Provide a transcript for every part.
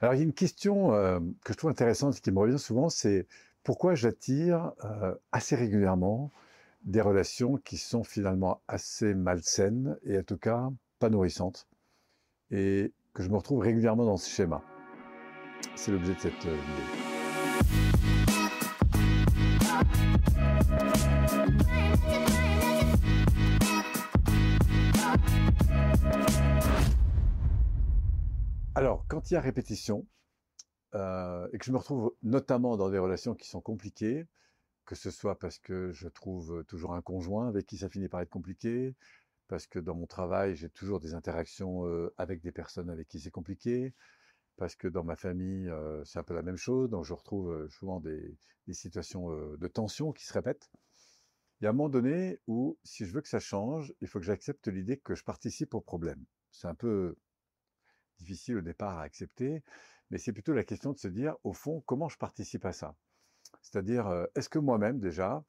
Alors il y a une question euh, que je trouve intéressante, qui me revient souvent, c'est pourquoi j'attire euh, assez régulièrement des relations qui sont finalement assez malsaines et en tout cas pas nourrissantes, et que je me retrouve régulièrement dans ce schéma. C'est l'objet de cette euh, Alors, quand il y a répétition, euh, et que je me retrouve notamment dans des relations qui sont compliquées, que ce soit parce que je trouve toujours un conjoint avec qui ça finit par être compliqué, parce que dans mon travail, j'ai toujours des interactions euh, avec des personnes avec qui c'est compliqué, parce que dans ma famille, euh, c'est un peu la même chose, donc je retrouve souvent des, des situations de tension qui se répètent. Il y a un moment donné où, si je veux que ça change, il faut que j'accepte l'idée que je participe au problème. C'est un peu difficile au départ à accepter, mais c'est plutôt la question de se dire, au fond, comment je participe à ça? C'est-à-dire, euh, est-ce que moi-même déjà,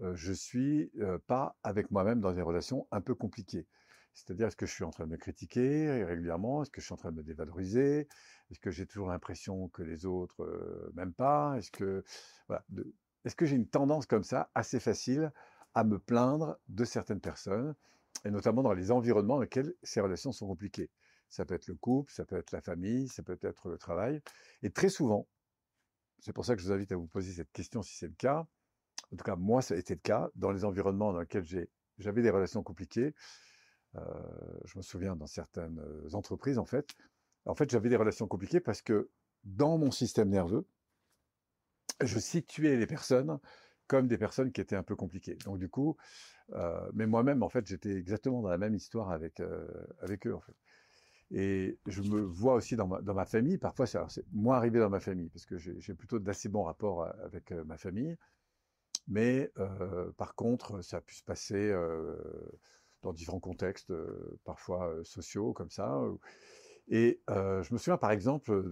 euh, je suis euh, pas avec moi-même dans des relations un peu compliquées? C'est-à-dire, est-ce que je suis en train de me critiquer régulièrement? Est-ce que je suis en train de me dévaloriser? Est-ce que j'ai toujours l'impression que les autres euh, m'aiment pas? Est-ce que voilà, est-ce que j'ai une tendance comme ça assez facile à me plaindre de certaines personnes et notamment dans les environnements dans lesquels ces relations sont compliquées? Ça peut être le couple, ça peut être la famille, ça peut être le travail. Et très souvent, c'est pour ça que je vous invite à vous poser cette question si c'est le cas. En tout cas, moi, ça a été le cas dans les environnements dans lesquels j'avais des relations compliquées. Euh, je me souviens dans certaines euh, entreprises, en fait. En fait, j'avais des relations compliquées parce que dans mon système nerveux, je situais les personnes comme des personnes qui étaient un peu compliquées. Donc du coup, euh, mais moi-même, en fait, j'étais exactement dans la même histoire avec avec eux, en fait. Et je me vois aussi dans ma, famille, parfois c'est moins arrivé dans ma famille, parce que j'ai plutôt d'assez bons rapports euh, avec euh, ma famille. Mais euh, par contre, ça a pu se passer dans différents contextes, parfois sociaux comme ça. Et je me souviens par exemple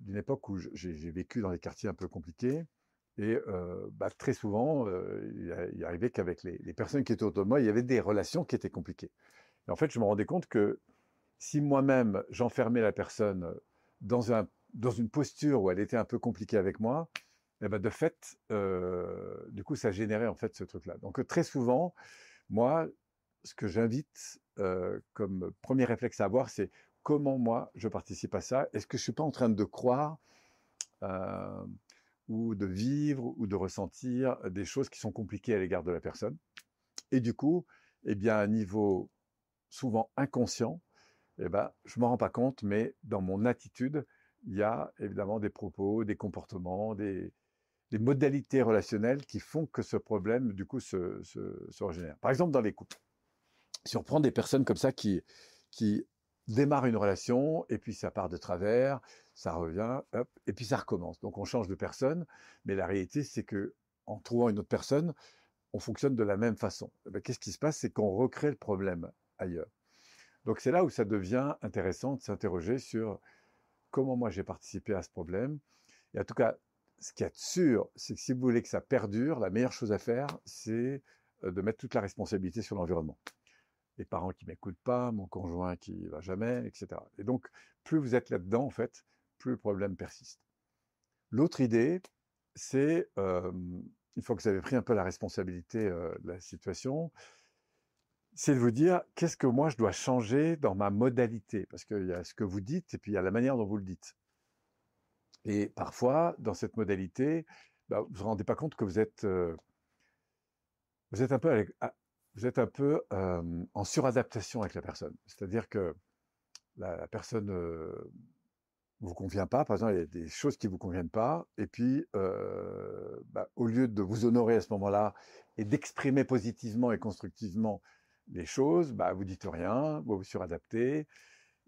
d'une époque où j'ai vécu dans des quartiers un peu compliqués. Et bah, très souvent, il, arrivait qu'avec les personnes qui étaient autour de moi, il y avait des relations qui étaient compliquées. Et en fait, je me rendais compte que si moi-même j'enfermais la personne dans, un, dans une posture où elle était un peu compliquée avec moi, eh ben de fait, euh, du coup, ça générait en fait ce truc-là. Donc très souvent, moi, ce que j'invite euh, comme premier réflexe à avoir, c'est comment moi je participe à ça? Est-ce que je suis pas en train de croire euh, ou de vivre ou de ressentir des choses qui sont compliquées à l'égard de la personne? Et du coup, eh bien, à un niveau souvent inconscient, eh ben, je m'en rends pas compte, mais dans mon attitude, il y a évidemment des propos, des comportements, des, modalités relationnelles qui font que ce problème, du coup, se, régénère. Par exemple, dans les couples. Si on prend des personnes comme ça qui, qui démarrent une relation, et puis ça part de travers, ça revient, hop, et puis ça recommence. Donc on change de personne, mais la réalité, c'est que en trouvant une autre personne, on fonctionne de la même façon. Eh ben, qu'est-ce qui se passe? C'est qu'on recrée le problème ailleurs. Donc c'est là où ça devient intéressant de s'interroger sur comment moi j'ai participé à ce problème. Et en tout cas, ce qui est sûr, c'est que si vous voulez que ça perdure, la meilleure chose à faire, c'est euh, de mettre toute la responsabilité sur l'environnement. Les parents qui m'écoutent pas, mon conjoint qui va jamais, etc. Et donc, plus vous êtes là-dedans, en fait, plus le problème persiste. L'autre idée, c'est, euh, une fois que vous avez pris un peu la responsabilité euh, de la situation, c'est de vous dire qu'est-ce que moi je dois changer dans ma modalité, parce qu'il y a ce que vous dites et puis il y a la manière dont vous le dites. Et parfois, dans cette modalité, bah, vous vous rendez pas compte que vous êtes, euh, vous êtes un peu, ah, vous êtes un peu euh, en suradaptation avec la personne. C'est-à-dire que la, personne euh, vous convient pas, par exemple, il y a des choses qui vous conviennent pas, et puis bah, au lieu de vous honorer à ce moment-là et d'exprimer positivement et constructivement les choses, bah, vous dites rien, vous vous suradaptez,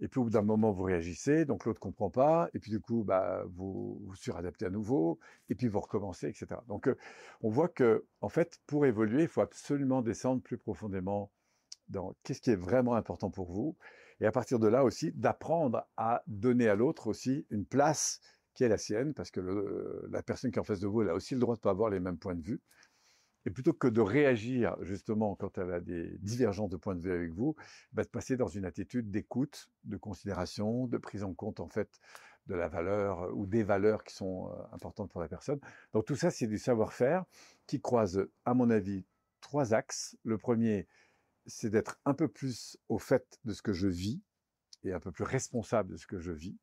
et puis au bout d'un moment, vous réagissez, donc l'autre comprend pas, et puis du coup, bah, vous vous suradaptez à nouveau, et puis vous recommencez, etc. Donc, on voit que, en fait, pour évoluer, il faut absolument descendre plus profondément dans qu'est-ce qui est vraiment important pour vous, et à partir de là aussi, d'apprendre à donner à l'autre aussi une place qui est la sienne, parce que la personne qui est en face de vous, elle a aussi le droit de pas avoir les mêmes points de vue. Et plutôt que de réagir justement quand elle a des divergences de points de vue avec vous, bah, de passer dans une attitude d'écoute, de considération, de prise en compte en fait de la valeur ou des valeurs qui sont importantes pour la personne. Donc tout ça, c'est du savoir-faire qui croise, à mon avis, trois axes. Le premier, c'est d'être un peu plus au fait de ce que je vis et un peu plus responsable de ce que je vis,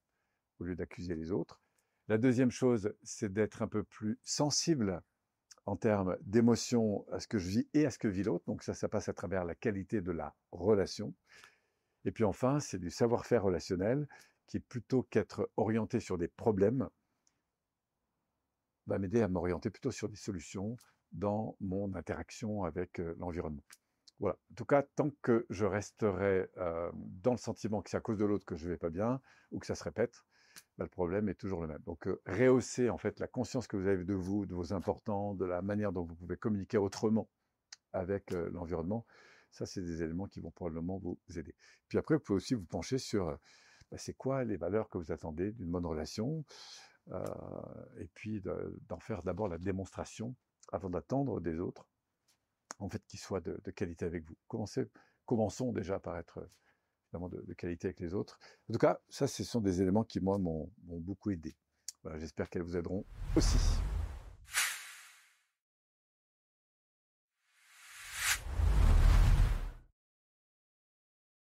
au lieu d'accuser les autres. La deuxième chose, c'est d'être un peu plus sensible en termes d'émotion à ce que je vis et à ce que vit l'autre. Donc ça, ça passe à travers la qualité de la relation. Et puis enfin, c'est du savoir-faire relationnel qui, plutôt qu'être orienté sur des problèmes, va m'aider à m'orienter plutôt sur des solutions dans mon interaction avec l'environnement. Voilà. En tout cas, tant que je resterai dans le sentiment que c'est à cause de l'autre que je vais pas bien ou que ça se répète, bah, le problème est toujours le même. Donc, rehausser en fait la conscience que vous avez de vous, de vos importants, de la manière dont vous pouvez communiquer autrement avec l'environnement, ça, c'est des éléments qui vont probablement vous aider. Puis après, vous pouvez aussi vous pencher sur bah, c'est quoi les valeurs que vous attendez d'une bonne relation, et puis d'en faire d'abord la démonstration avant d'attendre des autres en fait, qui soit de, qualité avec vous. Commençons déjà par être de, qualité avec les autres. En tout cas, ça, ce sont des éléments qui, moi, m'ont beaucoup aidé. J'espère qu'elles vous aideront aussi.